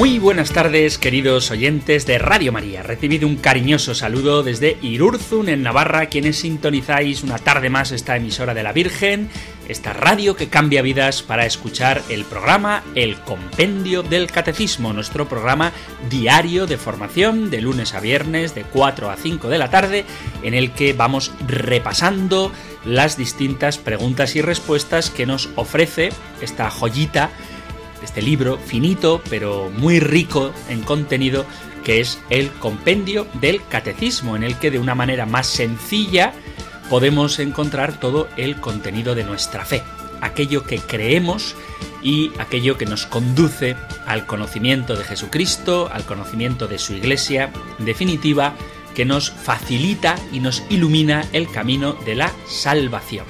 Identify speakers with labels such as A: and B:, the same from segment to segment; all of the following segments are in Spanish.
A: Muy buenas tardes, queridos oyentes de Radio María. Recibido un cariñoso saludo desde Irurzun, en Navarra, quienes sintonizáis una tarde más esta emisora de la Virgen, esta radio que cambia vidas para escuchar el programa El Compendio del Catecismo, nuestro programa diario de formación de lunes a viernes de 4 a 5 de la tarde, en el que vamos repasando las distintas preguntas y respuestas que nos ofrece esta joyita este libro finito pero muy rico en contenido que es el compendio del catecismo en el que de una manera más sencilla podemos encontrar todo el contenido de nuestra fe, aquello que creemos y aquello que nos conduce al conocimiento de Jesucristo, al conocimiento de su iglesia, definitiva, que nos facilita y nos ilumina el camino de la salvación.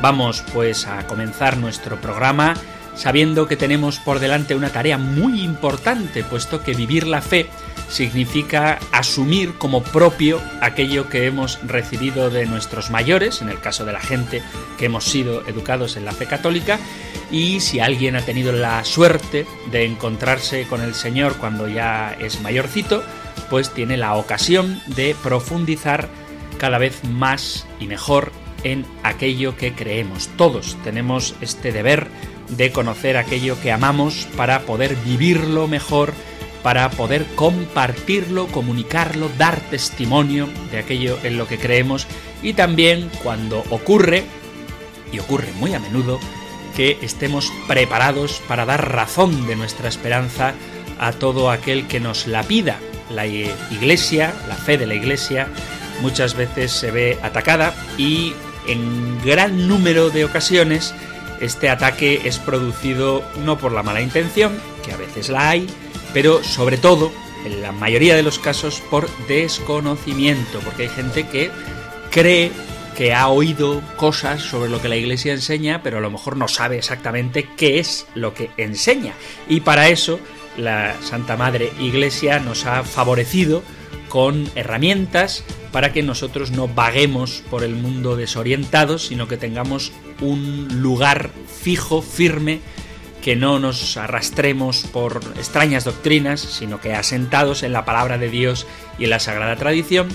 A: Vamos pues a comenzar nuestro programa sabiendo que tenemos por delante una tarea muy importante, puesto que vivir la fe significa asumir como propio aquello que hemos recibido de nuestros mayores, en el caso de la gente que hemos sido educados en la fe católica, y si alguien ha tenido la suerte de encontrarse con el Señor cuando ya es mayorcito, pues tiene la ocasión de profundizar cada vez más y mejor en aquello que creemos. Todos tenemos este deber de conocer aquello que amamos para poder vivirlo mejor, para poder compartirlo, comunicarlo, dar testimonio de aquello en lo que creemos y también cuando ocurre, y ocurre muy a menudo, que estemos preparados para dar razón de nuestra esperanza a todo aquel que nos la pida. La iglesia, la fe de la iglesia, muchas veces se ve atacada y en gran número de ocasiones este ataque es producido no por la mala intención, que a veces la hay, pero sobre todo, en la mayoría de los casos, por desconocimiento, porque hay gente que cree que ha oído cosas sobre lo que la Iglesia enseña, pero a lo mejor no sabe exactamente qué es lo que enseña. Y para eso la Santa Madre Iglesia nos ha favorecido con herramientas para que nosotros no vaguemos por el mundo desorientados, sino que tengamos un lugar fijo, firme, que no nos arrastremos por extrañas doctrinas, sino que asentados en la palabra de Dios y en la sagrada tradición,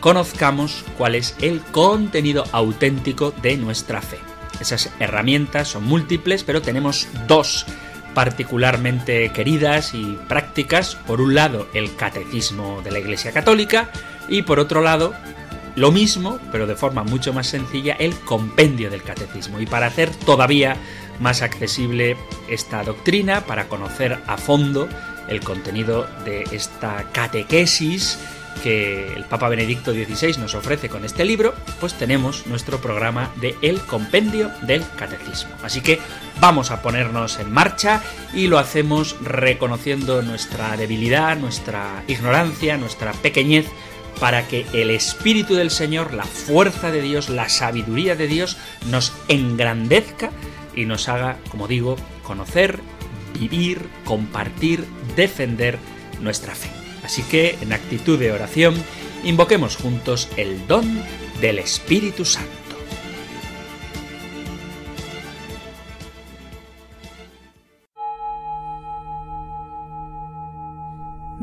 A: conozcamos cuál es el contenido auténtico de nuestra fe. Esas herramientas son múltiples, pero tenemos dos particularmente queridas y prácticas. Por un lado, el catecismo de la Iglesia Católica y por otro lado, lo mismo, pero de forma mucho más sencilla, el compendio del catecismo. Y para hacer todavía más accesible esta doctrina, para conocer a fondo el contenido de esta catequesis, que el Papa Benedicto XVI nos ofrece con este libro, pues tenemos nuestro programa de El Compendio del Catecismo. Así que vamos a ponernos en marcha y lo hacemos reconociendo nuestra debilidad, nuestra ignorancia, nuestra pequeñez, para que el Espíritu del Señor, la fuerza de Dios, la sabiduría de Dios nos engrandezca y nos haga, como digo, conocer, vivir, compartir, defender nuestra fe. Así que, en actitud de oración, invoquemos juntos el don del Espíritu Santo.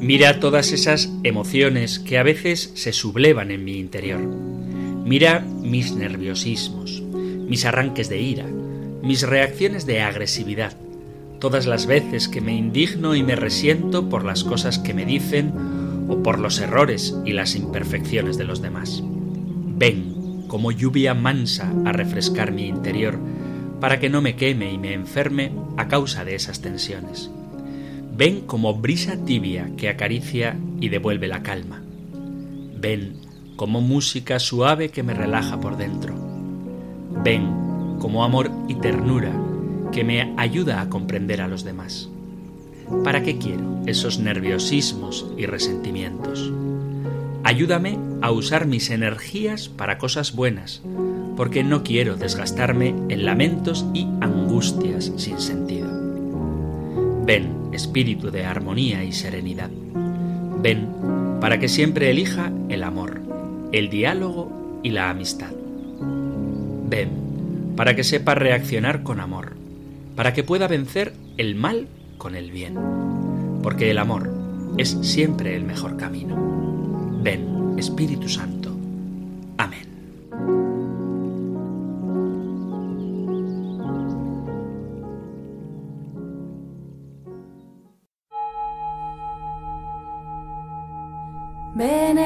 A: mira todas esas emociones que a veces se sublevan en mi interior. Mira mis nerviosismos, mis arranques de ira, mis reacciones de agresividad, todas las veces que me indigno y me resiento por las cosas que me dicen o por los errores y las imperfecciones de los demás. Ven como lluvia mansa a refrescar mi interior, para que no me queme y me enferme a causa de esas tensiones. Ven como brisa tibia que acaricia y devuelve la calma. Ven como música suave que me relaja por dentro. Ven como amor y ternura que me ayuda a comprender a los demás. ¿Para qué quiero esos nerviosismos y resentimientos? Ayúdame a usar mis energías para cosas buenas, porque no quiero desgastarme en lamentos y angustias sin sentido. Ven, espíritu de armonía y serenidad. Ven para que siempre elija el amor, el diálogo y la amistad. Ven para que sepa reaccionar con amor, para que pueda vencer el mal con el bien, porque el amor es siempre el mejor camino. Ven, Espíritu Santo. Amén.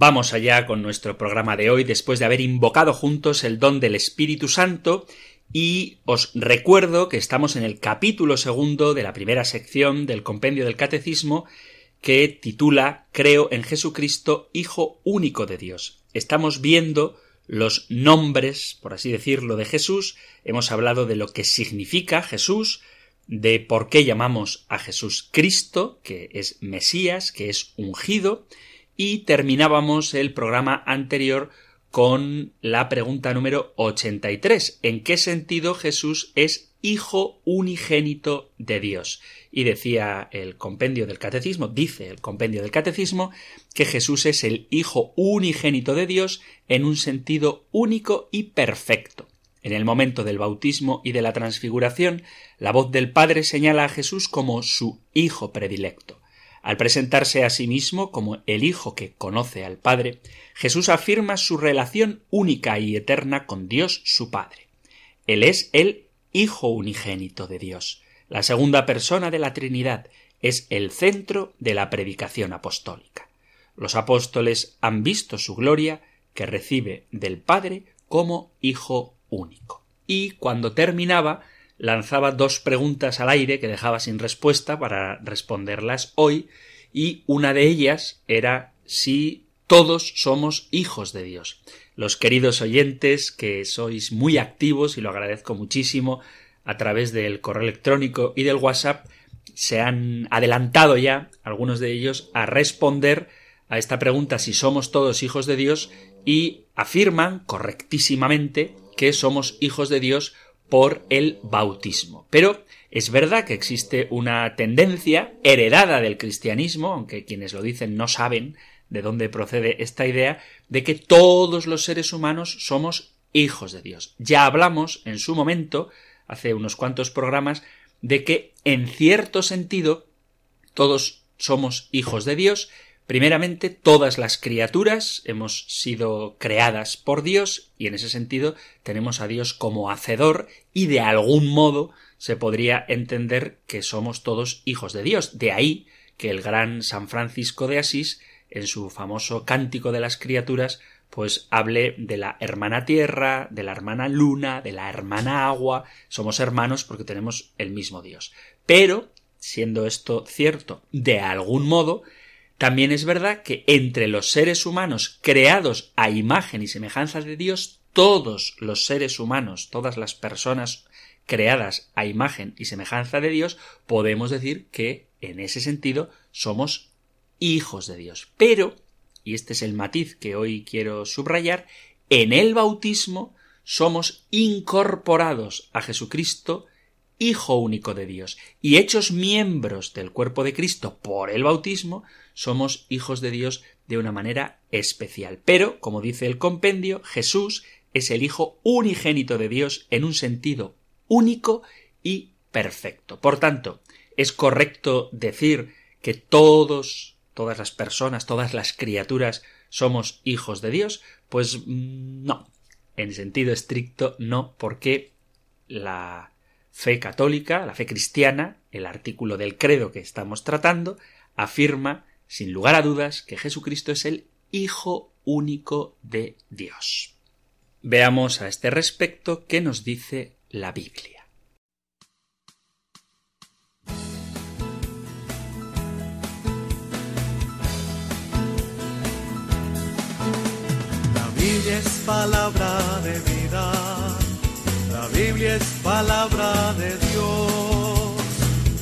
A: Vamos allá con nuestro programa de hoy después de haber invocado juntos el don del Espíritu Santo y os recuerdo que estamos en el capítulo segundo de la primera sección del compendio del Catecismo que titula Creo en Jesucristo, Hijo único de Dios. Estamos viendo los nombres, por así decirlo, de Jesús. Hemos hablado de lo que significa Jesús, de por qué llamamos a Jesús Cristo, que es Mesías, que es ungido, y terminábamos el programa anterior con la pregunta número 83. ¿En qué sentido Jesús es Hijo unigénito de Dios? Y decía el compendio del catecismo, dice el compendio del catecismo, que Jesús es el Hijo unigénito de Dios en un sentido único y perfecto. En el momento del bautismo y de la transfiguración, la voz del Padre señala a Jesús como su Hijo predilecto. Al presentarse a sí mismo como el Hijo que conoce al Padre, Jesús afirma su relación única y eterna con Dios su Padre. Él es el Hijo unigénito de Dios. La segunda persona de la Trinidad es el centro de la predicación apostólica. Los apóstoles han visto su gloria que recibe del Padre como Hijo único. Y cuando terminaba, lanzaba dos preguntas al aire que dejaba sin respuesta para responderlas hoy, y una de ellas era si todos somos hijos de Dios. Los queridos oyentes, que sois muy activos y lo agradezco muchísimo a través del correo electrónico y del WhatsApp, se han adelantado ya, algunos de ellos, a responder a esta pregunta si somos todos hijos de Dios y afirman correctísimamente que somos hijos de Dios por el bautismo. Pero es verdad que existe una tendencia heredada del cristianismo, aunque quienes lo dicen no saben de dónde procede esta idea, de que todos los seres humanos somos hijos de Dios. Ya hablamos en su momento, hace unos cuantos programas, de que en cierto sentido todos somos hijos de Dios, Primeramente, todas las criaturas hemos sido creadas por Dios y en ese sentido tenemos a Dios como hacedor y de algún modo se podría entender que somos todos hijos de Dios. De ahí que el gran San Francisco de Asís, en su famoso Cántico de las Criaturas, pues hable de la hermana tierra, de la hermana luna, de la hermana agua, somos hermanos porque tenemos el mismo Dios. Pero, siendo esto cierto, de algún modo, también es verdad que entre los seres humanos creados a imagen y semejanza de Dios, todos los seres humanos, todas las personas creadas a imagen y semejanza de Dios, podemos decir que en ese sentido somos hijos de Dios. Pero, y este es el matiz que hoy quiero subrayar, en el bautismo somos incorporados a Jesucristo, Hijo único de Dios, y hechos miembros del cuerpo de Cristo por el bautismo, somos hijos de Dios de una manera especial. Pero, como dice el compendio, Jesús es el Hijo unigénito de Dios en un sentido único y perfecto. Por tanto, es correcto decir que todos, todas las personas, todas las criaturas somos hijos de Dios? Pues mm, no, en sentido estricto no, porque la fe católica, la fe cristiana, el artículo del credo que estamos tratando, afirma, sin lugar a dudas, que Jesucristo es el Hijo único de Dios. Veamos a este respecto qué nos dice la Biblia.
B: La Biblia es palabra de vida, la Biblia es palabra de Dios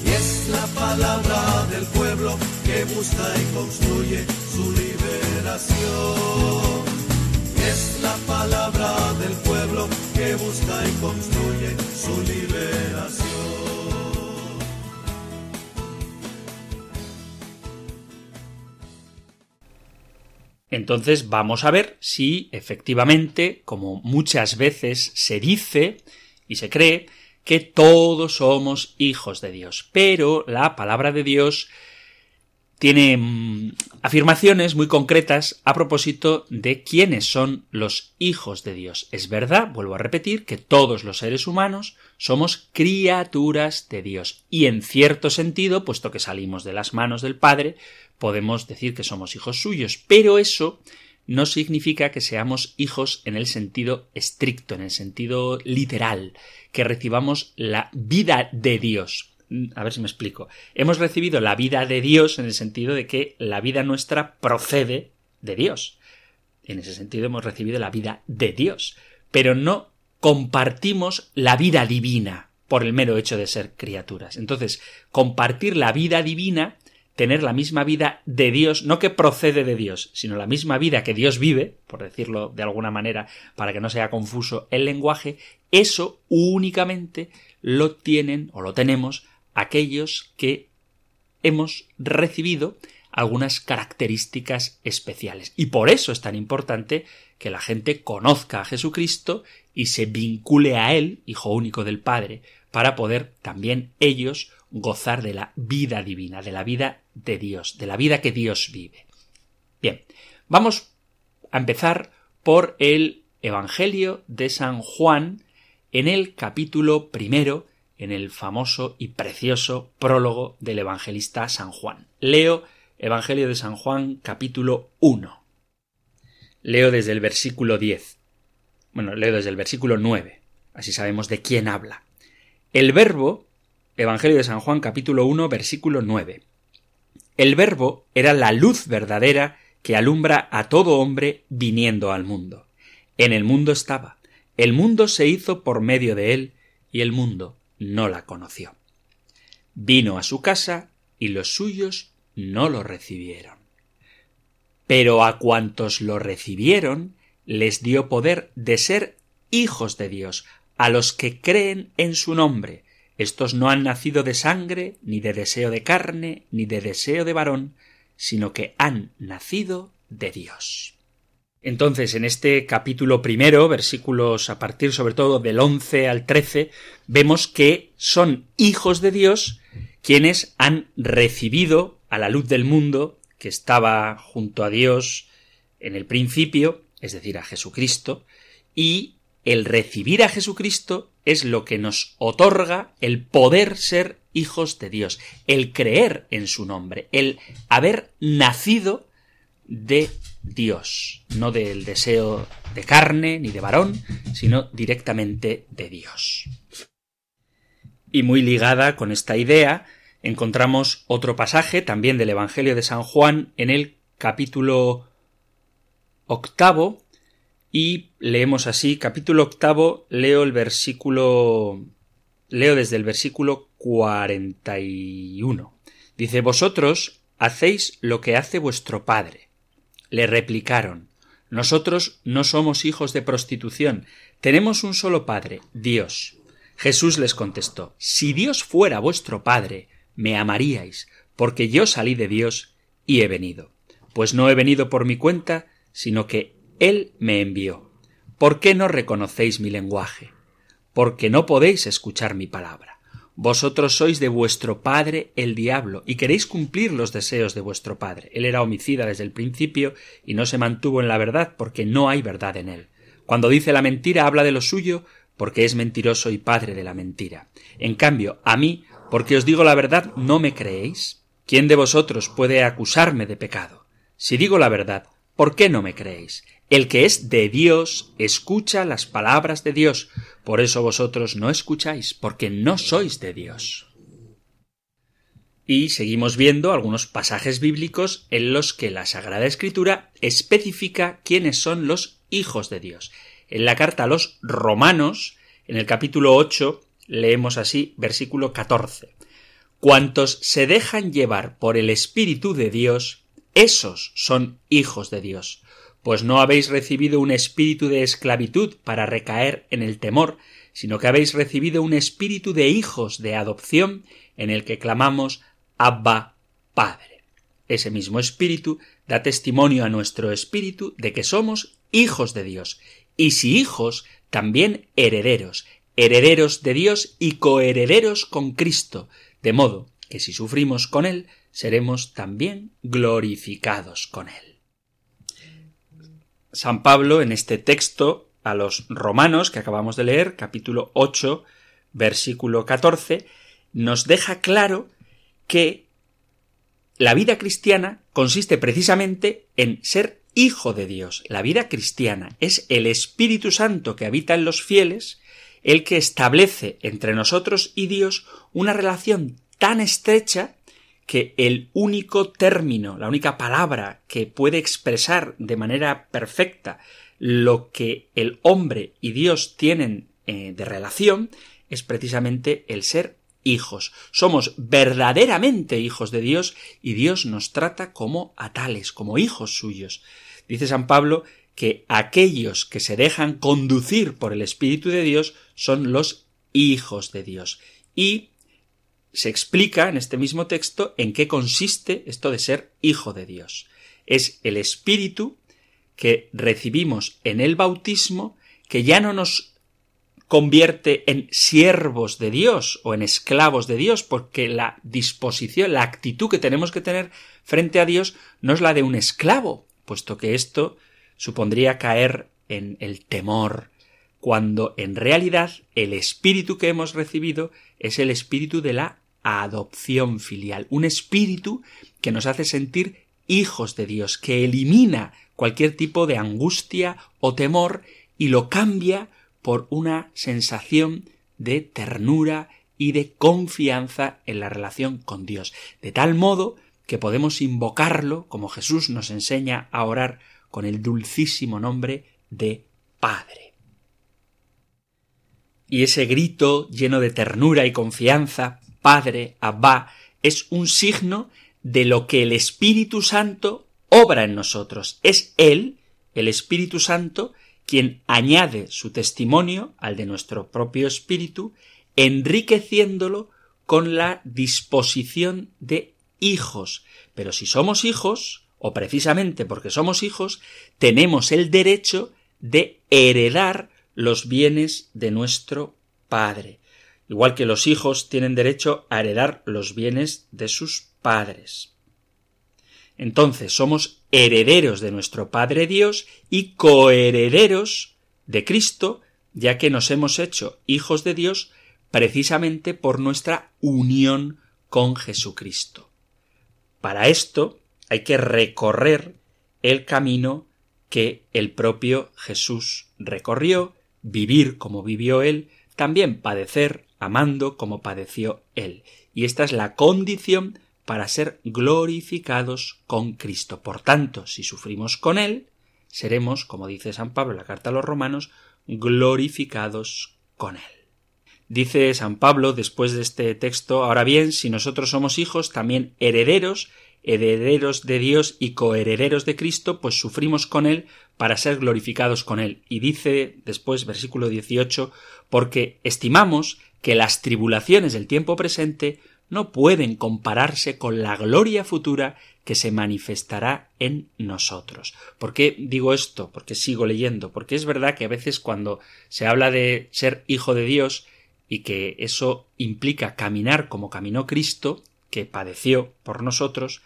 B: y es la palabra del pueblo que busca y construye su liberación. Es la palabra del pueblo que busca y construye su liberación.
A: Entonces vamos a ver si efectivamente, como muchas veces se dice y se cree, que todos somos hijos de Dios. Pero la palabra de Dios tiene mm, afirmaciones muy concretas a propósito de quiénes son los hijos de Dios. Es verdad, vuelvo a repetir, que todos los seres humanos somos criaturas de Dios. Y en cierto sentido, puesto que salimos de las manos del Padre, podemos decir que somos hijos suyos. Pero eso no significa que seamos hijos en el sentido estricto, en el sentido literal, que recibamos la vida de Dios. A ver si me explico. Hemos recibido la vida de Dios en el sentido de que la vida nuestra procede de Dios. En ese sentido hemos recibido la vida de Dios. Pero no compartimos la vida divina por el mero hecho de ser criaturas. Entonces, compartir la vida divina, tener la misma vida de Dios, no que procede de Dios, sino la misma vida que Dios vive, por decirlo de alguna manera, para que no sea confuso el lenguaje, eso únicamente lo tienen o lo tenemos aquellos que hemos recibido algunas características especiales. Y por eso es tan importante que la gente conozca a Jesucristo y se vincule a Él, Hijo único del Padre, para poder también ellos gozar de la vida divina, de la vida de Dios, de la vida que Dios vive. Bien, vamos a empezar por el Evangelio de San Juan en el capítulo primero, en el famoso y precioso prólogo del evangelista San Juan. Leo Evangelio de San Juan capítulo 1. Leo desde el versículo 10. Bueno, leo desde el versículo 9. Así sabemos de quién habla. El verbo, Evangelio de San Juan capítulo 1 versículo 9. El verbo era la luz verdadera que alumbra a todo hombre viniendo al mundo. En el mundo estaba. El mundo se hizo por medio de él y el mundo no la conoció. Vino a su casa y los suyos no lo recibieron. Pero a cuantos lo recibieron, les dio poder de ser hijos de Dios, a los que creen en su nombre. Estos no han nacido de sangre, ni de deseo de carne, ni de deseo de varón, sino que han nacido de Dios. Entonces, en este capítulo primero, versículos a partir sobre todo del 11 al 13, vemos que son hijos de Dios quienes han recibido a la luz del mundo que estaba junto a Dios en el principio, es decir, a Jesucristo, y el recibir a Jesucristo es lo que nos otorga el poder ser hijos de Dios, el creer en su nombre, el haber nacido de Dios, no del deseo de carne ni de varón, sino directamente de Dios. Y muy ligada con esta idea, encontramos otro pasaje también del Evangelio de San Juan en el capítulo octavo y leemos así, capítulo octavo, leo el versículo, leo desde el versículo cuarenta y uno. Dice, vosotros hacéis lo que hace vuestro Padre. Le replicaron Nosotros no somos hijos de prostitución, tenemos un solo Padre, Dios. Jesús les contestó Si Dios fuera vuestro Padre, me amaríais, porque yo salí de Dios y he venido. Pues no he venido por mi cuenta, sino que Él me envió. ¿Por qué no reconocéis mi lenguaje? Porque no podéis escuchar mi palabra. Vosotros sois de vuestro padre el diablo, y queréis cumplir los deseos de vuestro padre. Él era homicida desde el principio y no se mantuvo en la verdad porque no hay verdad en él. Cuando dice la mentira habla de lo suyo porque es mentiroso y padre de la mentira. En cambio, a mí, porque os digo la verdad, ¿no me creéis? ¿Quién de vosotros puede acusarme de pecado? Si digo la verdad, ¿por qué no me creéis? El que es de Dios escucha las palabras de Dios. Por eso vosotros no escucháis, porque no sois de Dios. Y seguimos viendo algunos pasajes bíblicos en los que la Sagrada Escritura especifica quiénes son los hijos de Dios. En la carta a los romanos, en el capítulo 8, leemos así, versículo 14. Cuantos se dejan llevar por el Espíritu de Dios, esos son hijos de Dios pues no habéis recibido un espíritu de esclavitud para recaer en el temor, sino que habéis recibido un espíritu de hijos de adopción en el que clamamos Abba Padre. Ese mismo espíritu da testimonio a nuestro espíritu de que somos hijos de Dios, y si hijos, también herederos, herederos de Dios y coherederos con Cristo, de modo que si sufrimos con Él, seremos también glorificados con Él. San Pablo en este texto a los romanos que acabamos de leer, capítulo 8, versículo 14, nos deja claro que la vida cristiana consiste precisamente en ser hijo de Dios. La vida cristiana es el Espíritu Santo que habita en los fieles, el que establece entre nosotros y Dios una relación tan estrecha que el único término, la única palabra que puede expresar de manera perfecta lo que el hombre y Dios tienen eh, de relación es precisamente el ser hijos. Somos verdaderamente hijos de Dios y Dios nos trata como a tales, como hijos suyos. Dice San Pablo que aquellos que se dejan conducir por el Espíritu de Dios son los hijos de Dios. Y se explica en este mismo texto en qué consiste esto de ser hijo de Dios. Es el espíritu que recibimos en el bautismo que ya no nos convierte en siervos de Dios o en esclavos de Dios, porque la disposición, la actitud que tenemos que tener frente a Dios no es la de un esclavo, puesto que esto supondría caer en el temor, cuando en realidad el espíritu que hemos recibido es el espíritu de la adopción filial, un espíritu que nos hace sentir hijos de Dios, que elimina cualquier tipo de angustia o temor y lo cambia por una sensación de ternura y de confianza en la relación con Dios, de tal modo que podemos invocarlo, como Jesús nos enseña a orar, con el dulcísimo nombre de Padre. Y ese grito lleno de ternura y confianza Padre, Abba, es un signo de lo que el Espíritu Santo obra en nosotros. Es Él, el Espíritu Santo, quien añade su testimonio al de nuestro propio espíritu, enriqueciéndolo con la disposición de hijos. Pero si somos hijos, o precisamente porque somos hijos, tenemos el derecho de heredar los bienes de nuestro Padre igual que los hijos tienen derecho a heredar los bienes de sus padres. Entonces somos herederos de nuestro Padre Dios y coherederos de Cristo, ya que nos hemos hecho hijos de Dios precisamente por nuestra unión con Jesucristo. Para esto hay que recorrer el camino que el propio Jesús recorrió, vivir como vivió él, también padecer amando como padeció Él. Y esta es la condición para ser glorificados con Cristo. Por tanto, si sufrimos con Él, seremos, como dice San Pablo en la carta a los romanos, glorificados con Él. Dice San Pablo después de este texto, ahora bien, si nosotros somos hijos, también herederos, herederos de Dios y coherederos de Cristo, pues sufrimos con Él para ser glorificados con Él. Y dice después, versículo 18, porque estimamos que las tribulaciones del tiempo presente no pueden compararse con la gloria futura que se manifestará en nosotros. ¿Por qué digo esto? Porque sigo leyendo, porque es verdad que a veces cuando se habla de ser hijo de Dios, y que eso implica caminar como caminó Cristo, que padeció por nosotros,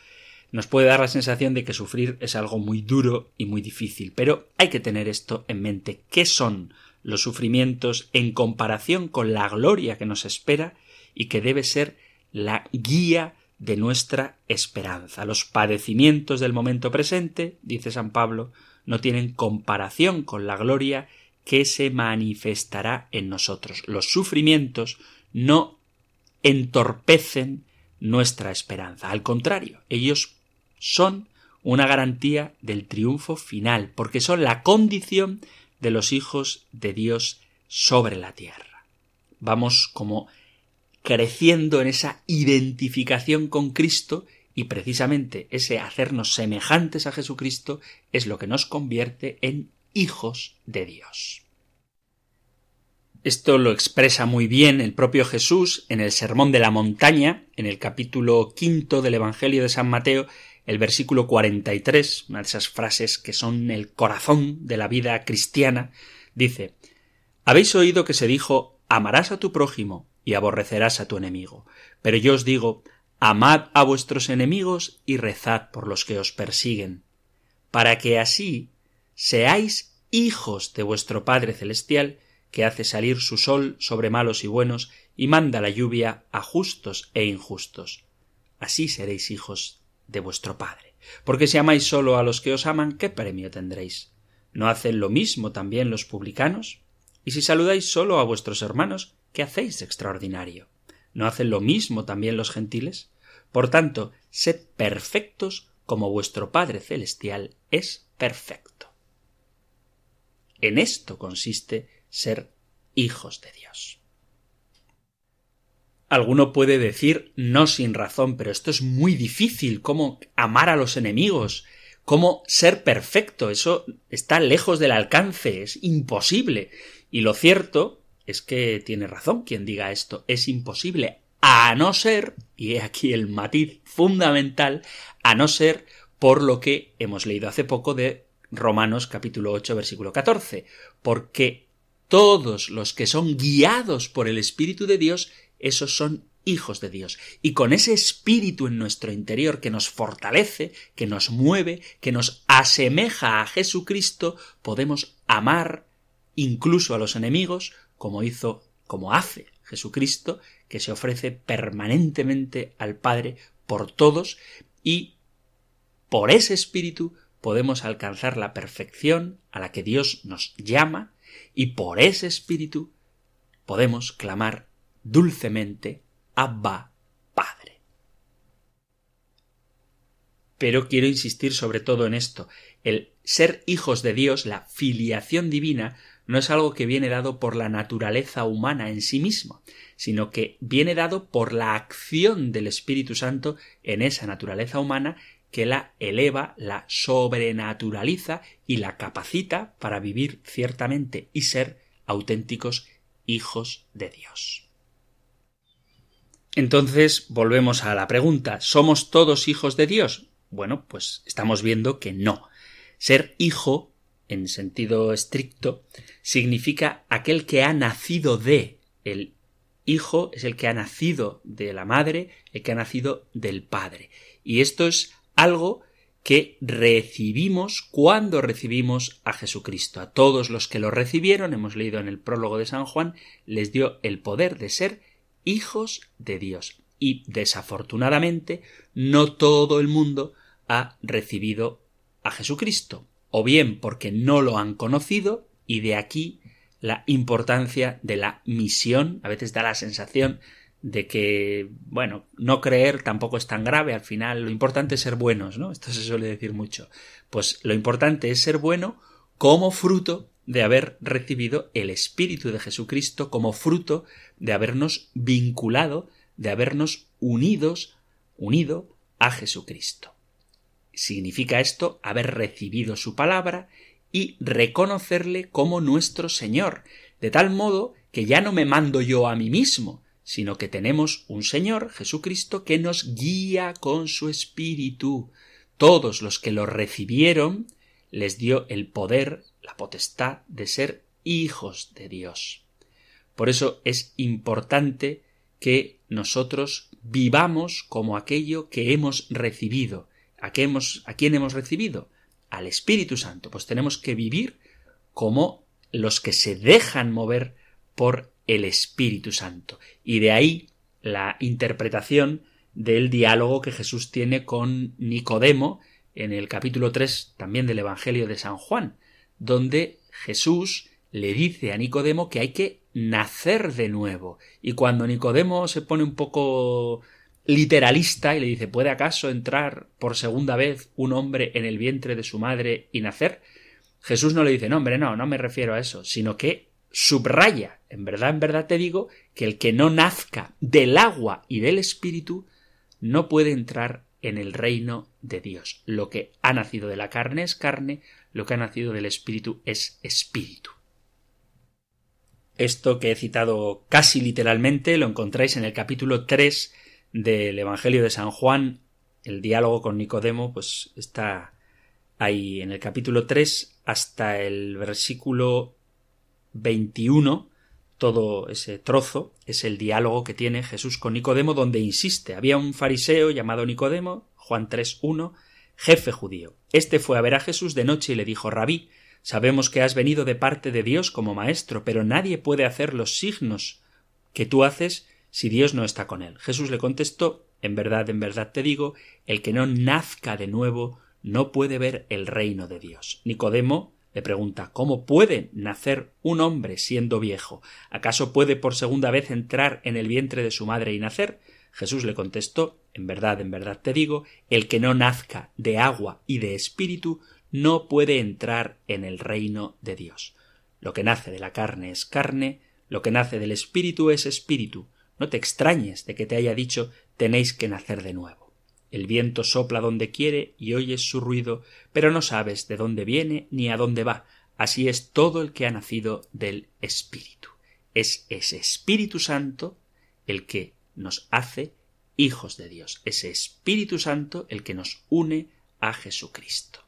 A: nos puede dar la sensación de que sufrir es algo muy duro y muy difícil. Pero hay que tener esto en mente. ¿Qué son los sufrimientos en comparación con la gloria que nos espera y que debe ser la guía de nuestra esperanza? Los padecimientos del momento presente, dice San Pablo, no tienen comparación con la gloria que se manifestará en nosotros. Los sufrimientos no entorpecen nuestra esperanza. Al contrario, ellos son una garantía del triunfo final, porque son la condición de los hijos de Dios sobre la tierra. Vamos como creciendo en esa identificación con Cristo y precisamente ese hacernos semejantes a Jesucristo es lo que nos convierte en hijos de Dios. Esto lo expresa muy bien el propio Jesús en el Sermón de la Montaña, en el capítulo quinto del Evangelio de San Mateo, el versículo 43, una de esas frases que son el corazón de la vida cristiana, dice Habéis oído que se dijo amarás a tu prójimo y aborrecerás a tu enemigo. Pero yo os digo amad a vuestros enemigos y rezad por los que os persiguen, para que así seáis hijos de vuestro Padre Celestial, que hace salir su sol sobre malos y buenos y manda la lluvia a justos e injustos. Así seréis hijos de vuestro Padre. Porque si amáis solo a los que os aman, ¿qué premio tendréis? ¿No hacen lo mismo también los publicanos? Y si saludáis solo a vuestros hermanos, ¿qué hacéis extraordinario? ¿No hacen lo mismo también los gentiles? Por tanto, sed perfectos como vuestro Padre Celestial es perfecto. En esto consiste ser hijos de Dios. Alguno puede decir, no sin razón, pero esto es muy difícil, cómo amar a los enemigos, cómo ser perfecto, eso está lejos del alcance, es imposible. Y lo cierto es que tiene razón quien diga esto, es imposible, a no ser, y he aquí el matiz fundamental, a no ser por lo que hemos leído hace poco de Romanos capítulo 8 versículo 14, porque todos los que son guiados por el Espíritu de Dios esos son hijos de Dios. Y con ese espíritu en nuestro interior que nos fortalece, que nos mueve, que nos asemeja a Jesucristo, podemos amar incluso a los enemigos, como hizo, como hace Jesucristo, que se ofrece permanentemente al Padre por todos, y por ese espíritu podemos alcanzar la perfección a la que Dios nos llama, y por ese espíritu podemos clamar dulcemente Abba Padre. Pero quiero insistir sobre todo en esto. El ser hijos de Dios, la filiación divina, no es algo que viene dado por la naturaleza humana en sí mismo, sino que viene dado por la acción del Espíritu Santo en esa naturaleza humana que la eleva, la sobrenaturaliza y la capacita para vivir ciertamente y ser auténticos hijos de Dios. Entonces volvemos a la pregunta ¿somos todos hijos de Dios? Bueno, pues estamos viendo que no. Ser hijo, en sentido estricto, significa aquel que ha nacido de. El hijo es el que ha nacido de la madre, el que ha nacido del padre. Y esto es algo que recibimos cuando recibimos a Jesucristo. A todos los que lo recibieron, hemos leído en el prólogo de San Juan, les dio el poder de ser hijos de Dios. Y desafortunadamente no todo el mundo ha recibido a Jesucristo, o bien porque no lo han conocido, y de aquí la importancia de la misión. A veces da la sensación de que, bueno, no creer tampoco es tan grave, al final lo importante es ser buenos, ¿no? Esto se suele decir mucho. Pues lo importante es ser bueno como fruto de haber recibido el Espíritu de Jesucristo como fruto de habernos vinculado, de habernos unidos, unido a Jesucristo. Significa esto haber recibido su palabra y reconocerle como nuestro Señor, de tal modo que ya no me mando yo a mí mismo, sino que tenemos un Señor, Jesucristo, que nos guía con su Espíritu. Todos los que lo recibieron les dio el poder la potestad de ser hijos de Dios. Por eso es importante que nosotros vivamos como aquello que hemos recibido. ¿A, qué hemos, ¿A quién hemos recibido? Al Espíritu Santo. Pues tenemos que vivir como los que se dejan mover por el Espíritu Santo. Y de ahí la interpretación del diálogo que Jesús tiene con Nicodemo en el capítulo 3 también del Evangelio de San Juan, donde Jesús le dice a Nicodemo que hay que nacer de nuevo. Y cuando Nicodemo se pone un poco literalista y le dice ¿puede acaso entrar por segunda vez un hombre en el vientre de su madre y nacer? Jesús no le dice no, hombre, no, no me refiero a eso, sino que subraya, en verdad, en verdad te digo, que el que no nazca del agua y del espíritu no puede entrar en el reino de Dios. Lo que ha nacido de la carne es carne, lo que ha nacido del espíritu es espíritu. Esto que he citado casi literalmente lo encontráis en el capítulo 3 del Evangelio de San Juan. El diálogo con Nicodemo, pues está ahí en el capítulo 3 hasta el versículo 21 todo ese trozo es el diálogo que tiene Jesús con Nicodemo, donde insiste. Había un fariseo llamado Nicodemo, Juan 3.1, jefe judío. Este fue a ver a Jesús de noche y le dijo Rabí, sabemos que has venido de parte de Dios como maestro, pero nadie puede hacer los signos que tú haces si Dios no está con él. Jesús le contestó En verdad, en verdad te digo, el que no nazca de nuevo no puede ver el reino de Dios. Nicodemo le pregunta ¿Cómo puede nacer un hombre siendo viejo? ¿Acaso puede por segunda vez entrar en el vientre de su madre y nacer? Jesús le contestó En verdad, en verdad te digo, el que no nazca de agua y de espíritu no puede entrar en el reino de Dios. Lo que nace de la carne es carne, lo que nace del espíritu es espíritu. No te extrañes de que te haya dicho tenéis que nacer de nuevo. El viento sopla donde quiere y oyes su ruido, pero no sabes de dónde viene ni a dónde va. Así es todo el que ha nacido del Espíritu. Es ese Espíritu Santo el que nos hace hijos de Dios. Ese Espíritu Santo el que nos une a Jesucristo.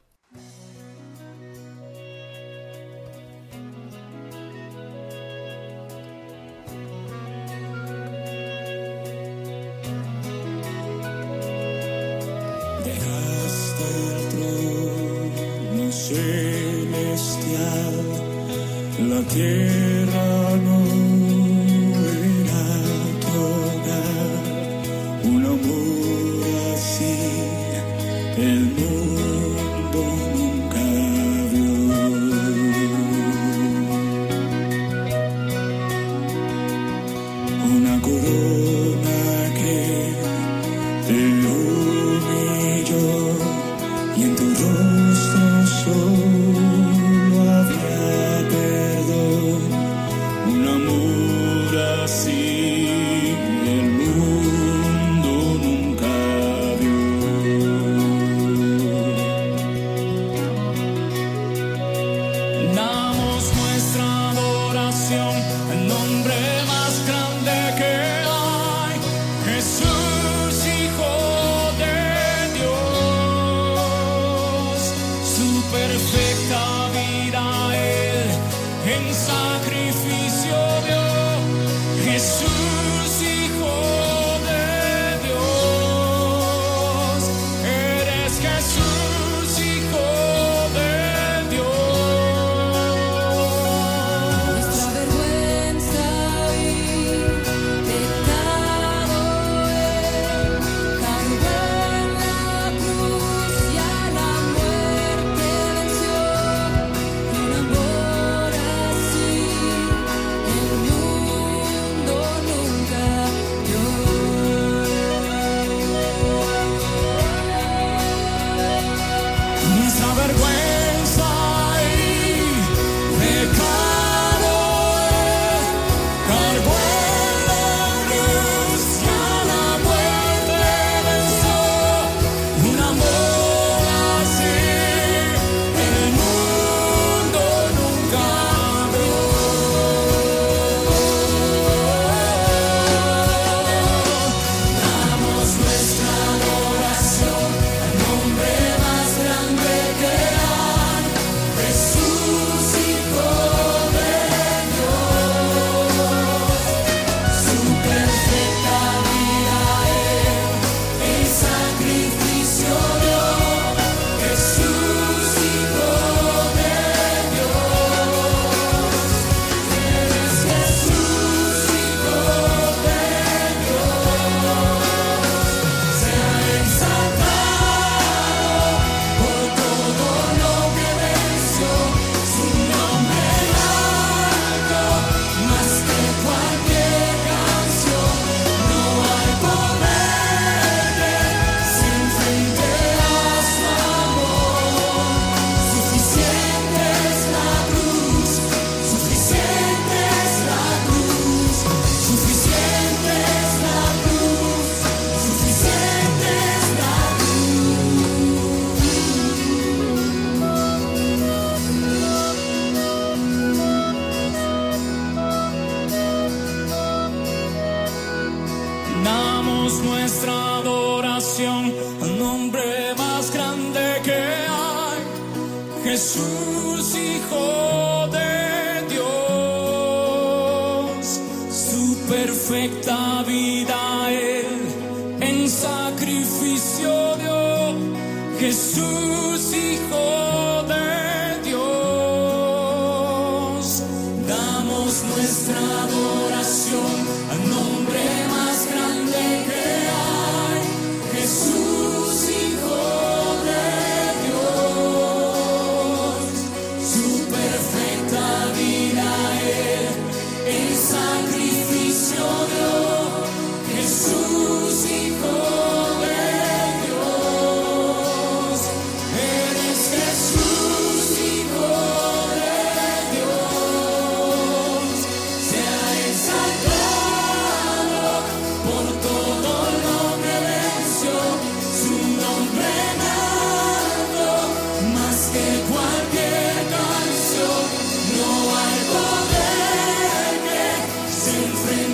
C: perfecta vida Él se enfrente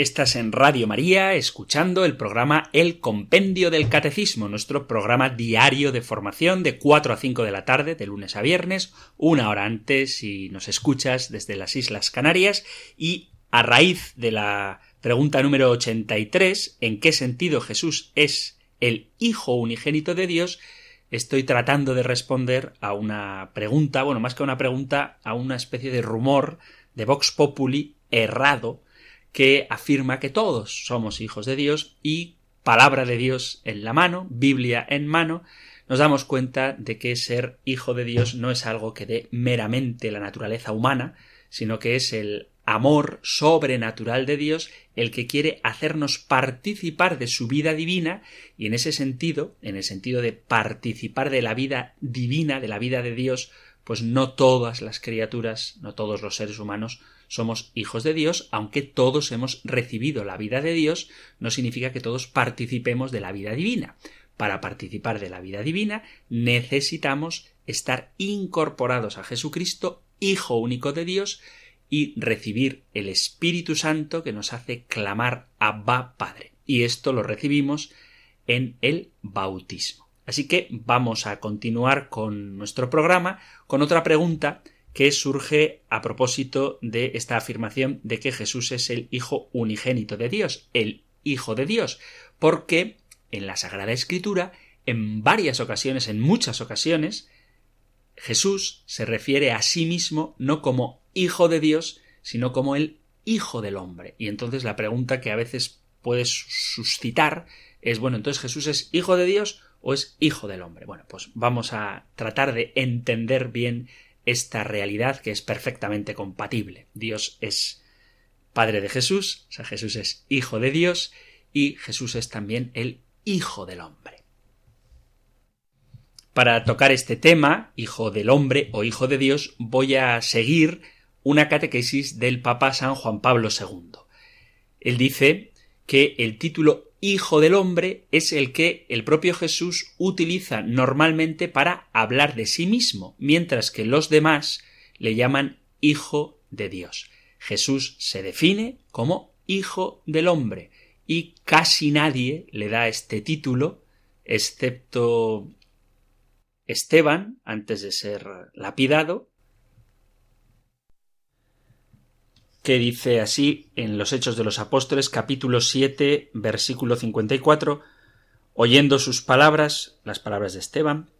A: Estás en Radio María escuchando el programa El Compendio del Catecismo, nuestro programa diario de formación de 4 a 5 de la tarde, de lunes a viernes, una hora antes si nos escuchas desde las Islas Canarias y a raíz de la pregunta número 83, ¿en qué sentido Jesús es el Hijo unigénito de Dios? Estoy tratando de responder a una pregunta, bueno, más que a una pregunta, a una especie de rumor de Vox Populi errado que afirma que todos somos hijos de Dios y palabra de Dios en la mano, Biblia en mano, nos damos cuenta de que ser hijo de Dios no es algo que dé meramente la naturaleza humana, sino que es el amor sobrenatural de Dios el que quiere hacernos participar de su vida divina y en ese sentido, en el sentido de participar de la vida divina, de la vida de Dios, pues no todas las criaturas, no todos los seres humanos somos hijos de Dios, aunque todos hemos recibido la vida de Dios, no significa que todos participemos de la vida divina. Para participar de la vida divina necesitamos estar incorporados a Jesucristo, Hijo único de Dios, y recibir el Espíritu Santo que nos hace clamar Abba Padre. Y esto lo recibimos en el bautismo. Así que vamos a continuar con nuestro programa con otra pregunta que surge a propósito de esta afirmación de que Jesús es el Hijo unigénito de Dios, el Hijo de Dios, porque en la Sagrada Escritura, en varias ocasiones, en muchas ocasiones, Jesús se refiere a sí mismo no como Hijo de Dios, sino como el Hijo del hombre. Y entonces la pregunta que a veces puedes suscitar es, bueno, entonces Jesús es Hijo de Dios o es Hijo del hombre. Bueno, pues vamos a tratar de entender bien esta realidad que es perfectamente compatible. Dios es Padre de Jesús, o sea, Jesús es Hijo de Dios y Jesús es también el Hijo del hombre. Para tocar este tema, Hijo del hombre o Hijo de Dios, voy a seguir una catequesis del Papa San Juan Pablo II. Él dice que el título Hijo del Hombre es el que el propio Jesús utiliza normalmente para hablar de sí mismo, mientras que los demás le llaman Hijo de Dios. Jesús se define como Hijo del Hombre y casi nadie le da este título, excepto Esteban, antes de ser lapidado, que dice así en los Hechos de los Apóstoles capítulo 7 versículo 54 oyendo sus palabras, las palabras de Esteban,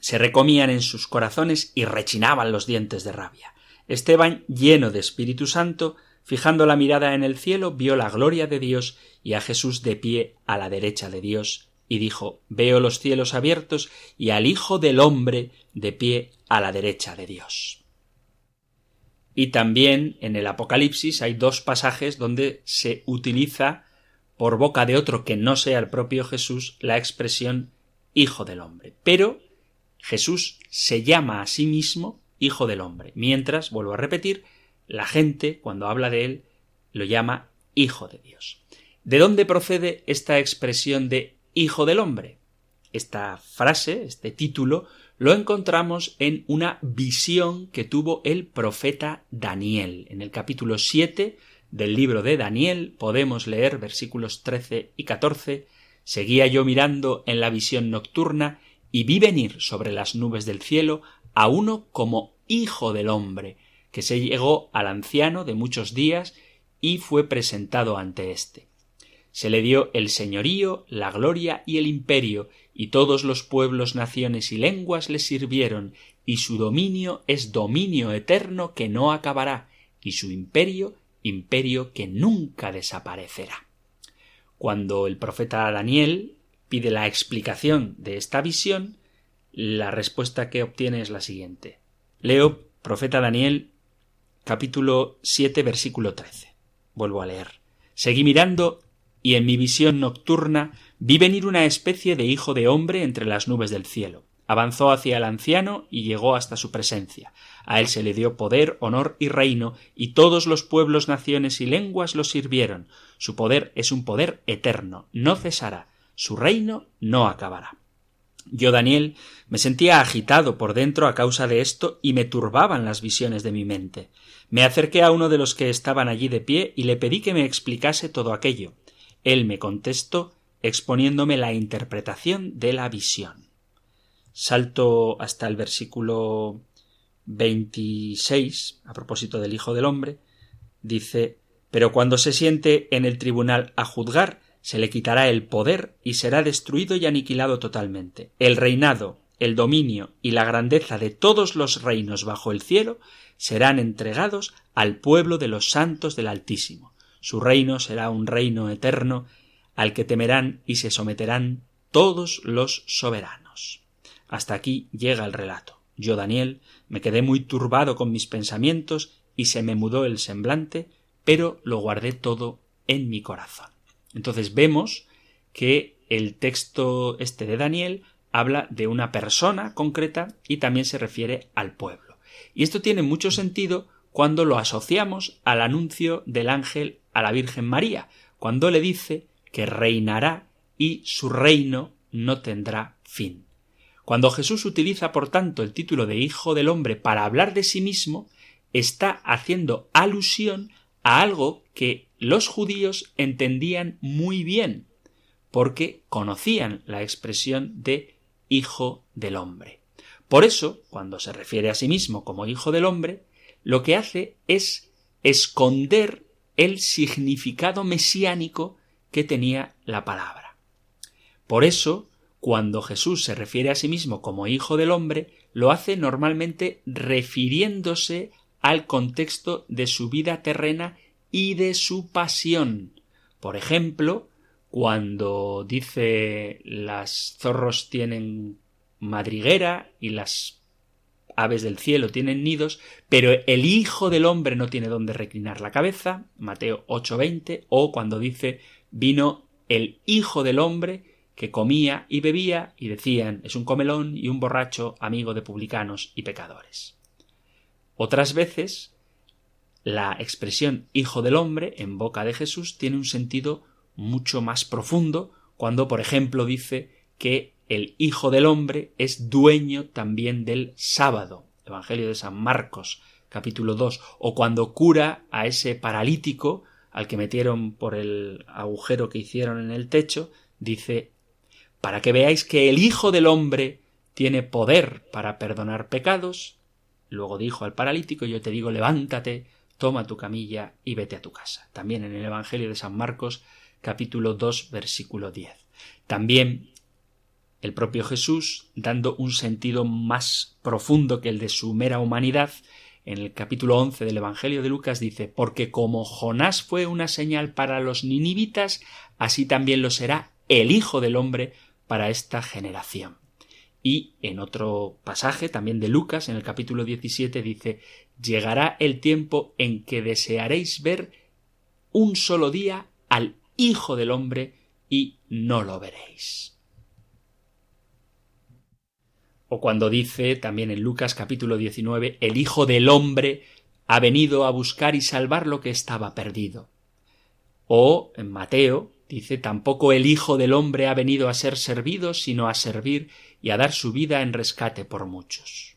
A: se recomían en sus corazones y rechinaban los dientes de rabia. Esteban, lleno de Espíritu Santo, fijando la mirada en el cielo, vio la gloria de Dios y a Jesús de pie a la derecha de Dios, y dijo Veo los cielos abiertos y al Hijo del hombre de pie a la derecha de Dios. Y también en el Apocalipsis hay dos pasajes donde se utiliza por boca de otro que no sea el propio Jesús la expresión Hijo del hombre. Pero Jesús se llama a sí mismo Hijo del hombre, mientras, vuelvo a repetir, la gente, cuando habla de él, lo llama Hijo de Dios. ¿De dónde procede esta expresión de Hijo del hombre? Esta frase, este título, lo encontramos en una visión que tuvo el profeta Daniel. En el capítulo 7 del libro de Daniel podemos leer versículos 13 y 14 Seguía yo mirando en la visión nocturna y vi venir sobre las nubes del cielo a uno como hijo del hombre, que se llegó al anciano de muchos días y fue presentado ante éste. Se le dio el señorío, la gloria y el imperio, y todos los pueblos, naciones y lenguas le sirvieron, y su dominio es dominio eterno que no acabará, y su imperio imperio que nunca desaparecerá. Cuando el profeta Daniel pide la explicación de esta visión, la respuesta que obtiene es la siguiente. Leo profeta Daniel capítulo 7 versículo 13. Vuelvo a leer. Seguí mirando y en mi visión nocturna vi venir una especie de hijo de hombre entre las nubes del cielo. Avanzó hacia el anciano y llegó hasta su presencia. A él se le dio poder, honor y reino, y todos los pueblos, naciones y lenguas lo sirvieron. Su poder es un poder eterno, no cesará, su reino no acabará. Yo, Daniel, me sentía agitado por dentro a causa de esto y me turbaban las visiones de mi mente. Me acerqué a uno de los que estaban allí de pie y le pedí que me explicase todo aquello. Él me contestó exponiéndome la interpretación de la visión. Salto hasta el versículo 26, a propósito del Hijo del Hombre, dice Pero cuando se siente en el tribunal a juzgar, se le quitará el poder y será destruido y aniquilado totalmente. El reinado, el dominio y la grandeza de todos los reinos bajo el cielo serán entregados al pueblo de los santos del Altísimo. Su reino será un reino eterno al que temerán y se someterán todos los soberanos. Hasta aquí llega el relato. Yo, Daniel, me quedé muy turbado con mis pensamientos y se me mudó el semblante, pero lo guardé todo en mi corazón. Entonces vemos que el texto este de Daniel habla de una persona concreta y también se refiere al pueblo. Y esto tiene mucho sentido cuando lo asociamos al anuncio del ángel a la Virgen María, cuando le dice que reinará y su reino no tendrá fin. Cuando Jesús utiliza, por tanto, el título de Hijo del Hombre para hablar de sí mismo, está haciendo alusión a algo que los judíos entendían muy bien, porque conocían la expresión de Hijo del Hombre. Por eso, cuando se refiere a sí mismo como Hijo del Hombre, lo que hace es esconder el significado mesiánico que tenía la palabra. Por eso, cuando Jesús se refiere a sí mismo como Hijo del Hombre, lo hace normalmente refiriéndose al contexto de su vida terrena y de su pasión. Por ejemplo, cuando dice las zorros tienen madriguera y las aves del cielo tienen nidos, pero el Hijo del Hombre no tiene donde reclinar la cabeza, Mateo 8:20, o cuando dice vino el Hijo del Hombre que comía y bebía y decían es un comelón y un borracho amigo de publicanos y pecadores. Otras veces la expresión Hijo del Hombre en boca de Jesús tiene un sentido mucho más profundo cuando, por ejemplo, dice que el Hijo del Hombre es dueño también del sábado. Evangelio de San Marcos, capítulo 2, o cuando cura a ese paralítico al que metieron por el agujero que hicieron en el techo, dice para que veáis que el Hijo del Hombre tiene poder para perdonar pecados. Luego dijo al paralítico, yo te digo, levántate, toma tu camilla y vete a tu casa. También en el Evangelio de San Marcos, capítulo 2, versículo 10. También el propio Jesús, dando un sentido más profundo que el de su mera humanidad, en el capítulo 11 del Evangelio de Lucas dice, porque como Jonás fue una señal para los ninivitas, así también lo será el Hijo del Hombre para esta generación. Y en otro pasaje también de Lucas, en el capítulo 17, dice, llegará el tiempo en que desearéis ver un solo día al Hijo del Hombre y no lo veréis. O cuando dice también en Lucas capítulo 19, el Hijo del Hombre ha venido a buscar y salvar lo que estaba perdido. O en Mateo dice, tampoco el Hijo del Hombre ha venido a ser servido, sino a servir y a dar su vida en rescate por muchos.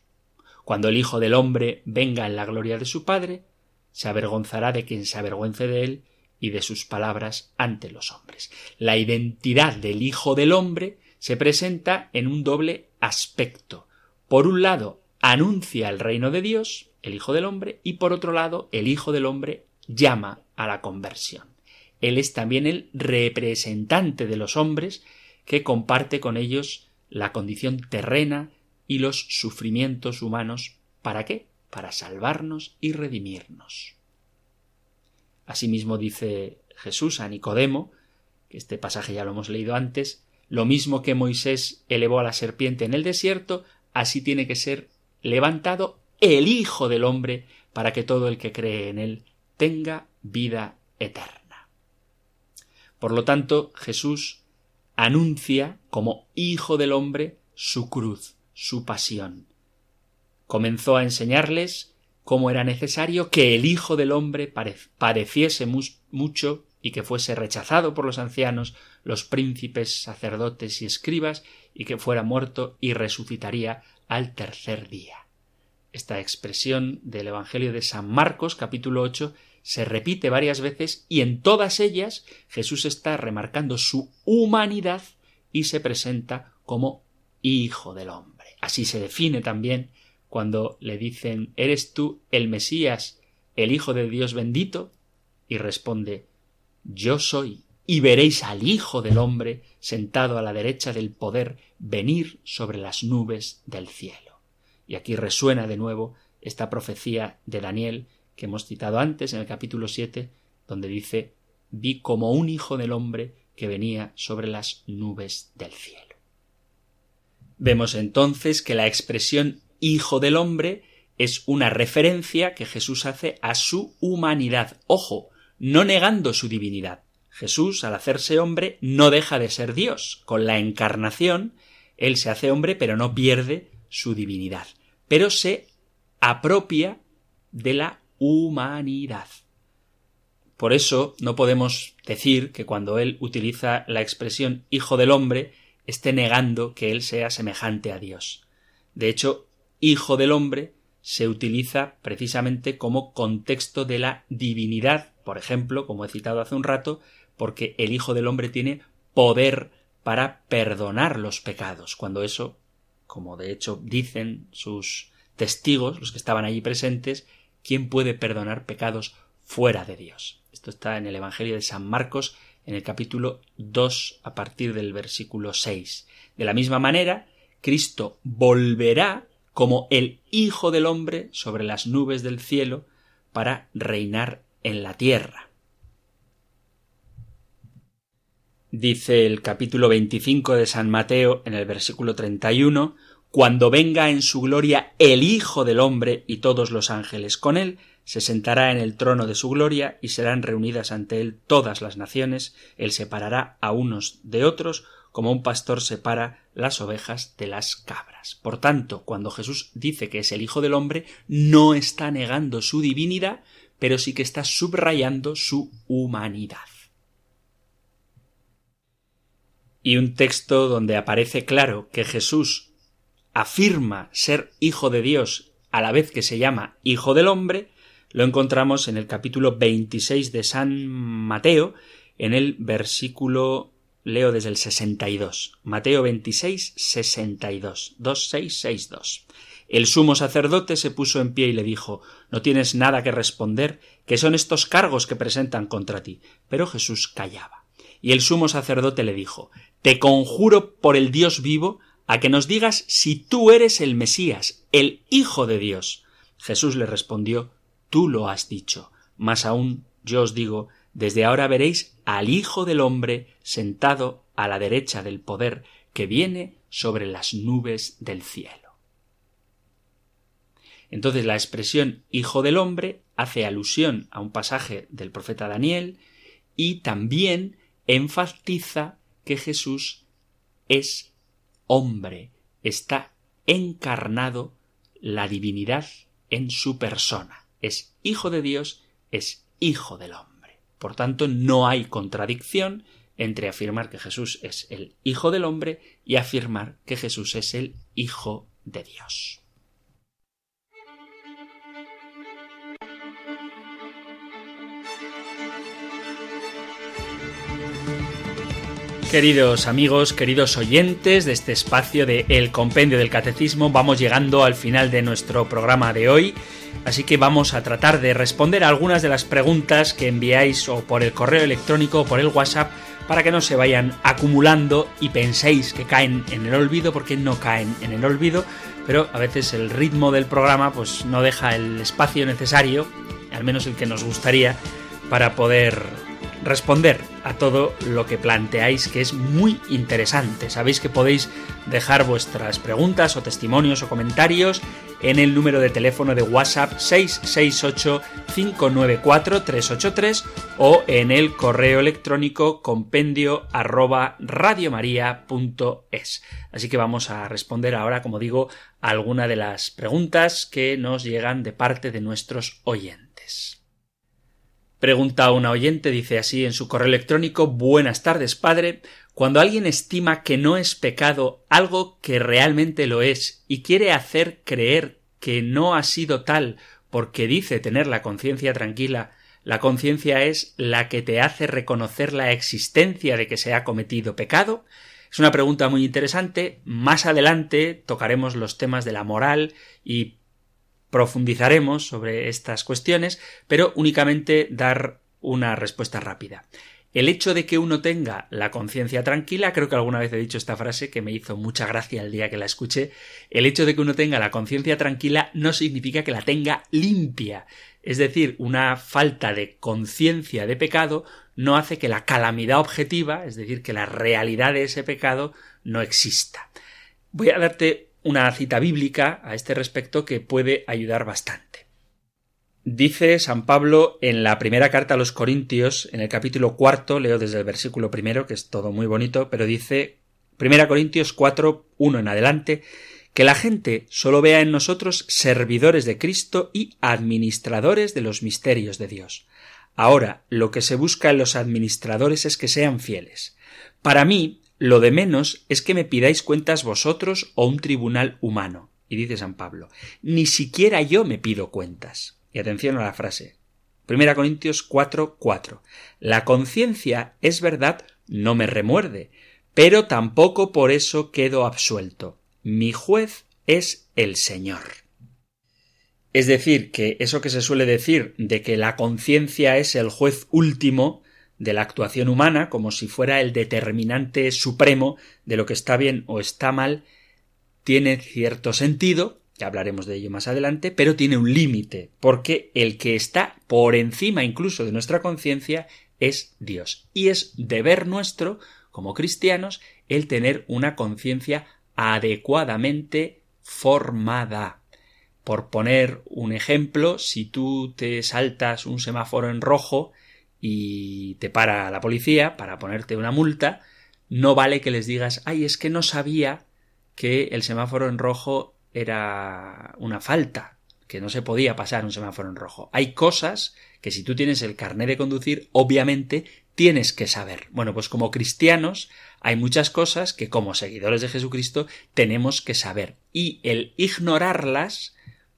A: Cuando el Hijo del Hombre venga en la gloria de su Padre, se avergonzará de quien se avergüence de él y de sus palabras ante los hombres. La identidad del Hijo del Hombre se presenta en un doble aspecto. Por un lado, anuncia el reino de Dios, el Hijo del Hombre, y por otro lado, el Hijo del Hombre llama a la conversión. Él es también el representante de los hombres que comparte con ellos la condición terrena y los sufrimientos humanos. ¿Para qué? Para salvarnos y redimirnos. Asimismo dice Jesús a Nicodemo, que este pasaje ya lo hemos leído antes, lo mismo que Moisés elevó a la serpiente en el desierto, así tiene que ser levantado el Hijo del Hombre para que todo el que cree en él tenga vida eterna. Por lo tanto, Jesús anuncia como Hijo del Hombre su cruz, su pasión. Comenzó a enseñarles cómo era necesario que el Hijo del Hombre padeciese mucho y que fuese rechazado por los ancianos, los príncipes, sacerdotes y escribas, y que fuera muerto y resucitaría al tercer día. Esta expresión del Evangelio de San Marcos, capítulo 8, se repite varias veces y en todas ellas Jesús está remarcando su humanidad y se presenta como Hijo del Hombre. Así se define también cuando le dicen ¿Eres tú el Mesías, el Hijo de Dios bendito? y responde yo soy, y veréis al Hijo del hombre sentado a la derecha del poder venir sobre las nubes del cielo. Y aquí resuena de nuevo esta profecía de Daniel que hemos citado antes en el capítulo siete, donde dice vi como un hijo del hombre que venía sobre las nubes del cielo. Vemos entonces que la expresión hijo del hombre es una referencia que Jesús hace a su humanidad. Ojo, no negando su divinidad. Jesús, al hacerse hombre, no deja de ser Dios. Con la encarnación, Él se hace hombre, pero no pierde su divinidad. Pero se apropia de la humanidad. Por eso no podemos decir que cuando Él utiliza la expresión Hijo del hombre, esté negando que Él sea semejante a Dios. De hecho, Hijo del hombre se utiliza precisamente como contexto de la divinidad por ejemplo, como he citado hace un rato, porque el Hijo del Hombre tiene poder para perdonar los pecados, cuando eso, como de hecho dicen sus testigos, los que estaban allí presentes, ¿quién puede perdonar pecados fuera de Dios? Esto está en el Evangelio de San Marcos, en el capítulo 2, a partir del versículo 6. De la misma manera, Cristo volverá como el Hijo del Hombre sobre las nubes del cielo para reinar en la tierra. Dice el capítulo 25 de San Mateo en el versículo 31, Cuando venga en su gloria el Hijo del Hombre y todos los ángeles con él, se sentará en el trono de su gloria y serán reunidas ante él todas las naciones, él separará a unos de otros, como un pastor separa las ovejas de las cabras. Por tanto, cuando Jesús dice que es el Hijo del Hombre, no está negando su divinidad, pero sí que está subrayando su humanidad. Y un texto donde aparece claro que Jesús afirma ser hijo de Dios a la vez que se llama hijo del hombre, lo encontramos en el capítulo 26 de San Mateo, en el versículo leo desde el 62. Mateo 26, 62. 2662. El sumo sacerdote se puso en pie y le dijo No tienes nada que responder, que son estos cargos que presentan contra ti. Pero Jesús callaba. Y el sumo sacerdote le dijo Te conjuro por el Dios vivo a que nos digas si tú eres el Mesías, el Hijo de Dios. Jesús le respondió Tú lo has dicho. Más aún yo os digo desde ahora veréis al Hijo del hombre sentado a la derecha del poder que viene sobre las nubes del cielo. Entonces la expresión Hijo del hombre hace alusión a un pasaje del profeta Daniel y también enfatiza que Jesús es hombre, está encarnado la divinidad en su persona. Es hijo de Dios, es hijo del hombre. Por tanto, no hay contradicción entre afirmar que Jesús es el Hijo del hombre y afirmar que Jesús es el Hijo de Dios. Queridos amigos, queridos oyentes de este espacio de El Compendio del Catecismo, vamos llegando al final de nuestro programa de hoy, así que vamos a tratar de responder a algunas de las preguntas que enviáis o por el correo electrónico o por el WhatsApp para que no se vayan acumulando y penséis que caen en el olvido, porque no caen en el olvido, pero a veces el ritmo del programa pues no deja el espacio necesario, al menos el que nos gustaría, para poder responder a todo lo que planteáis, que es muy interesante. Sabéis que podéis dejar vuestras preguntas o testimonios o comentarios en el número de teléfono de WhatsApp 668-594-383 o en el correo electrónico compendio arroba. Así que vamos a responder ahora, como digo, a alguna de las preguntas que nos llegan de parte de nuestros oyentes. Pregunta una oyente, dice así en su correo electrónico Buenas tardes, padre. Cuando alguien estima que no es pecado algo que realmente lo es y quiere hacer creer que no ha sido tal porque dice tener la conciencia tranquila, la conciencia es la que te hace reconocer la existencia de que se ha cometido pecado? Es una pregunta muy interesante. Más adelante tocaremos los temas de la moral y profundizaremos sobre estas cuestiones, pero únicamente dar una respuesta rápida. El hecho de que uno tenga la conciencia tranquila, creo que alguna vez he dicho esta frase que me hizo mucha gracia el día que la escuché, el hecho de que uno tenga la conciencia tranquila no significa que la tenga limpia. Es decir, una falta de conciencia de pecado no hace que la calamidad objetiva, es decir, que la realidad de ese pecado no exista. Voy a darte una cita bíblica a este respecto que puede ayudar bastante. Dice San Pablo en la primera carta a los Corintios, en el capítulo cuarto, leo desde el versículo primero, que es todo muy bonito, pero dice, primera Corintios 4, 1 en adelante, que la gente solo vea en nosotros servidores de Cristo y administradores de los misterios de Dios. Ahora, lo que se busca en los administradores es que sean fieles. Para mí, lo de menos es que me pidáis cuentas vosotros o un tribunal humano. Y dice San Pablo, ni siquiera yo me pido cuentas. Y atención a la frase. Primera Corintios 4, 4. La conciencia, es verdad, no me remuerde, pero tampoco por eso quedo absuelto. Mi juez es el Señor. Es decir, que eso que se suele decir de que la conciencia es el juez último, de la actuación humana como si fuera el determinante supremo de lo que está bien o está mal, tiene cierto sentido, ya hablaremos de ello más adelante, pero tiene un límite, porque el que está por encima incluso de nuestra conciencia es Dios. Y es deber nuestro, como cristianos, el tener una conciencia adecuadamente formada. Por poner un ejemplo, si tú te saltas un semáforo en rojo, y te para la policía para ponerte una multa, no vale que les digas, ay, es que no sabía que el semáforo en rojo era una falta. que no se podía pasar un semáforo en rojo. Hay cosas que si tú tienes el carnet de conducir, obviamente tienes que saber. Bueno, pues como cristianos hay muchas cosas que como seguidores de Jesucristo tenemos que saber. Y el ignorarlas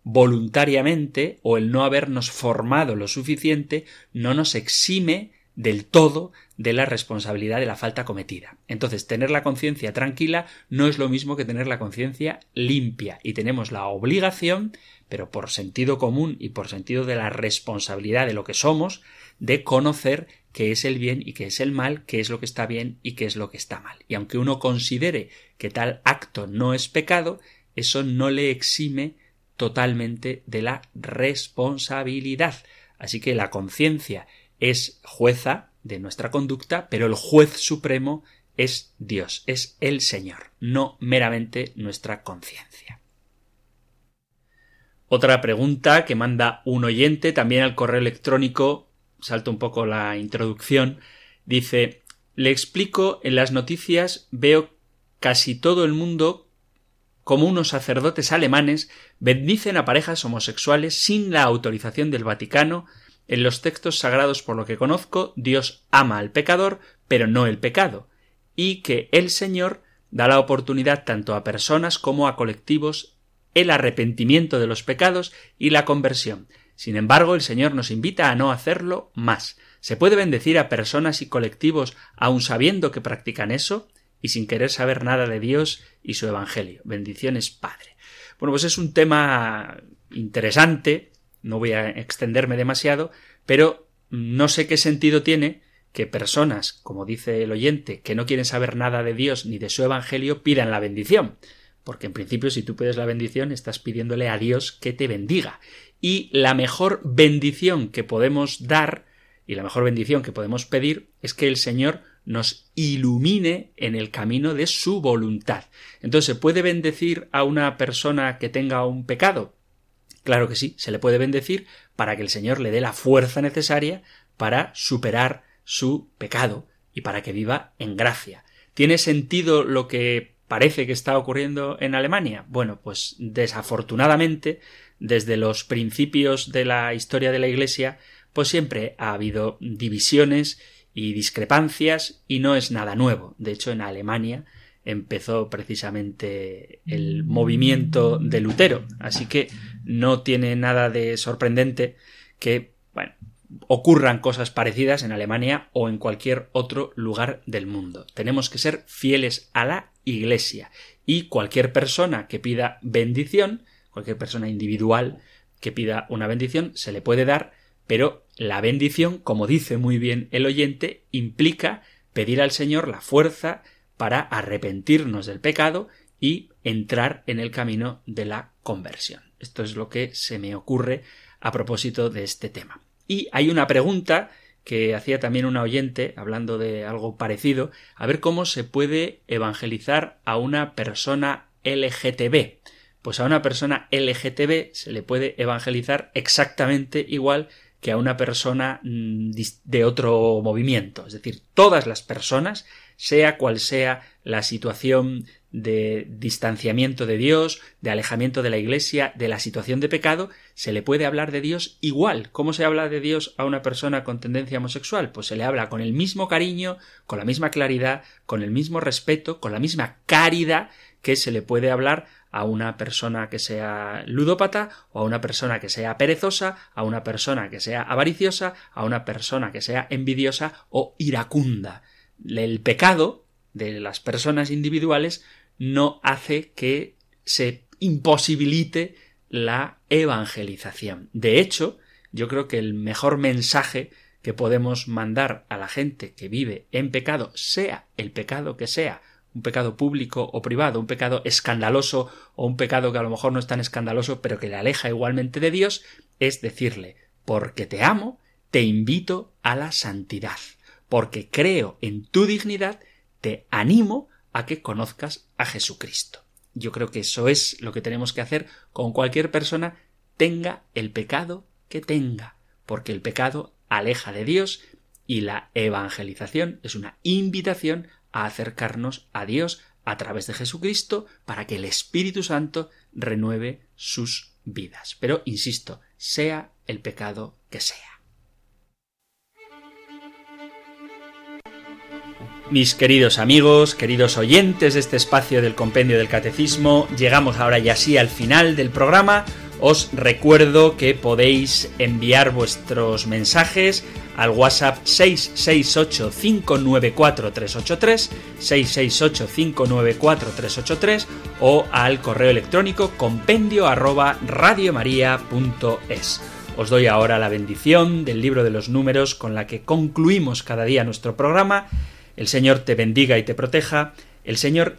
A: voluntariamente o el no habernos formado lo suficiente no nos exime del todo de la responsabilidad de la falta cometida. Entonces, tener la conciencia tranquila no es lo mismo que tener la conciencia limpia y tenemos la obligación, pero por sentido común y por sentido de la responsabilidad de lo que somos, de conocer qué es el bien y qué es el mal, qué es lo que está bien y qué es lo que está mal. Y aunque uno considere que tal acto no es pecado, eso no le exime totalmente de la responsabilidad. Así que la conciencia es jueza de nuestra conducta, pero el juez supremo es Dios, es el Señor, no meramente nuestra conciencia. Otra pregunta que manda un oyente también al correo electrónico, salto un poco la introducción, dice le explico en las noticias veo casi todo el mundo como unos sacerdotes alemanes bendicen a parejas homosexuales sin la autorización del Vaticano en los textos sagrados, por lo que conozco, Dios ama al pecador, pero no el pecado, y que el Señor da la oportunidad tanto a personas como a colectivos el arrepentimiento de los pecados y la conversión. Sin embargo, el Señor nos invita a no hacerlo más. ¿Se puede bendecir a personas y colectivos aun sabiendo que practican eso y sin querer saber nada de Dios y su Evangelio? Bendiciones, Padre. Bueno, pues es un tema interesante, no voy a extenderme demasiado, pero no sé qué sentido tiene que personas, como dice el oyente, que no quieren saber nada de Dios ni de su Evangelio, pidan la bendición. Porque en principio si tú pides la bendición estás pidiéndole a Dios que te bendiga. Y la mejor bendición que podemos dar y la mejor bendición que podemos pedir es que el Señor nos ilumine en el camino de su voluntad. Entonces, ¿se puede bendecir a una persona que tenga un pecado? Claro que sí, se le puede bendecir para que el Señor le dé la fuerza necesaria para superar su pecado y para que viva en gracia. ¿Tiene sentido lo que parece que está ocurriendo en Alemania? Bueno, pues desafortunadamente, desde los principios de la historia de la Iglesia, pues siempre ha habido divisiones y discrepancias y no es nada nuevo. De hecho, en Alemania empezó precisamente el movimiento de Lutero. Así que no tiene nada de sorprendente que, bueno, ocurran cosas parecidas en Alemania o en cualquier otro lugar del mundo. Tenemos que ser fieles a la Iglesia y cualquier persona que pida bendición, cualquier persona individual que pida una bendición, se le puede dar, pero la bendición, como dice muy bien el oyente, implica pedir al Señor la fuerza para arrepentirnos del pecado y entrar en el camino de la conversión. Esto es lo que se me ocurre a propósito de este tema. Y hay una pregunta que hacía también una oyente, hablando de algo parecido, a ver cómo se puede evangelizar a una persona LGTB. Pues a una persona LGTB se le puede evangelizar exactamente igual que a una persona mm, de otro movimiento. Es decir, todas las personas sea cual sea la situación de distanciamiento de Dios, de alejamiento de la Iglesia, de la situación de pecado, se le puede hablar de Dios igual. ¿Cómo se habla de Dios a una persona con tendencia homosexual? Pues se le habla con el mismo cariño, con la misma claridad, con el mismo respeto, con la misma caridad que se le puede hablar a una persona que sea ludópata o a una persona que sea perezosa, a una persona que sea avariciosa, a una persona que sea envidiosa o iracunda el pecado de las personas individuales no hace que se imposibilite la evangelización. De hecho, yo creo que el mejor mensaje que podemos mandar a la gente que vive en pecado, sea el pecado que sea, un pecado público o privado, un pecado escandaloso o un pecado que a lo mejor no es tan escandaloso, pero que le aleja igualmente de Dios, es decirle, porque te amo, te invito a la santidad porque creo en tu dignidad, te animo a que conozcas a Jesucristo. Yo creo que eso es lo que tenemos que hacer con cualquier persona, tenga el pecado que tenga, porque el pecado aleja de Dios y la evangelización es una invitación a acercarnos a Dios a través de Jesucristo para que el Espíritu Santo renueve sus vidas. Pero, insisto, sea el pecado que sea. Mis queridos amigos, queridos oyentes de este espacio del Compendio del Catecismo, llegamos ahora ya sí al final del programa. Os recuerdo que podéis enviar vuestros mensajes al WhatsApp 668-594-383, 668-594-383 o al correo electrónico compendio arroba radiomaria.es. Os doy ahora la bendición del libro de los números con la que concluimos cada día nuestro programa el Señor te bendiga y te proteja, el Señor